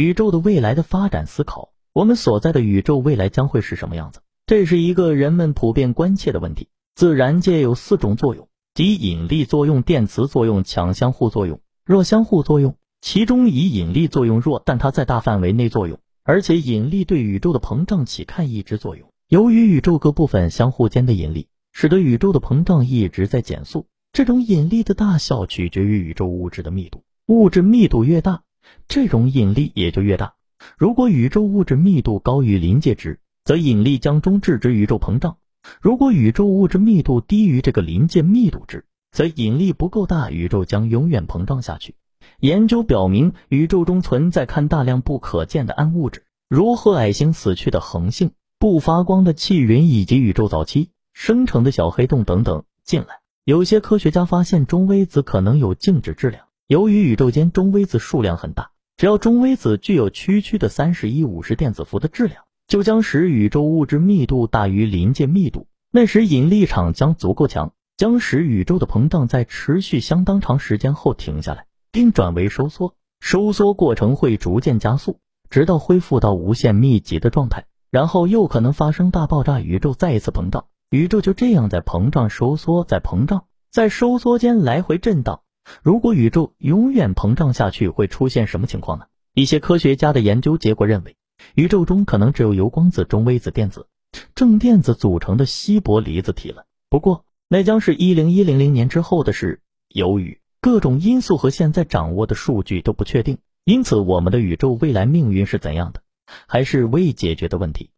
宇宙的未来的发展思考，我们所在的宇宙未来将会是什么样子？这是一个人们普遍关切的问题。自然界有四种作用，即引力作用、电磁作用、强相互作用、弱相互作用。其中以引力作用弱，但它在大范围内作用，而且引力对宇宙的膨胀起看抑制作用。由于宇宙各部分相互间的引力，使得宇宙的膨胀一直在减速。这种引力的大小取决于宇宙物质的密度，物质密度越大，这种引力也就越大。如果宇宙物质密度高于临界值，则引力将终制止宇宙膨胀；如果宇宙物质密度低于这个临界密度值，则引力不够大，宇宙将永远膨胀下去。研究表明，宇宙中存在看大量不可见的暗物质，如褐矮星死去的恒星、不发光的气云以及宇宙早期生成的小黑洞等等。进来，有些科学家发现中微子可能有静止质量。由于宇宙间中微子数量很大，只要中微子具有区区的三十一五十电子伏的质量，就将使宇宙物质密度大于临界密度。那时引力场将足够强，将使宇宙的膨胀在持续相当长时间后停下来。并转为收缩，收缩过程会逐渐加速，直到恢复到无限密集的状态，然后又可能发生大爆炸，宇宙再一次膨胀。宇宙就这样在膨胀、收缩、在膨胀、在收缩间来回震荡。如果宇宙永远膨胀下去，会出现什么情况呢？一些科学家的研究结果认为，宇宙中可能只有由光子、中微子、电子、正电子组成的稀薄离子体了。不过，那将是一零一零零年之后的事。由于各种因素和现在掌握的数据都不确定，因此我们的宇宙未来命运是怎样的，还是未解决的问题。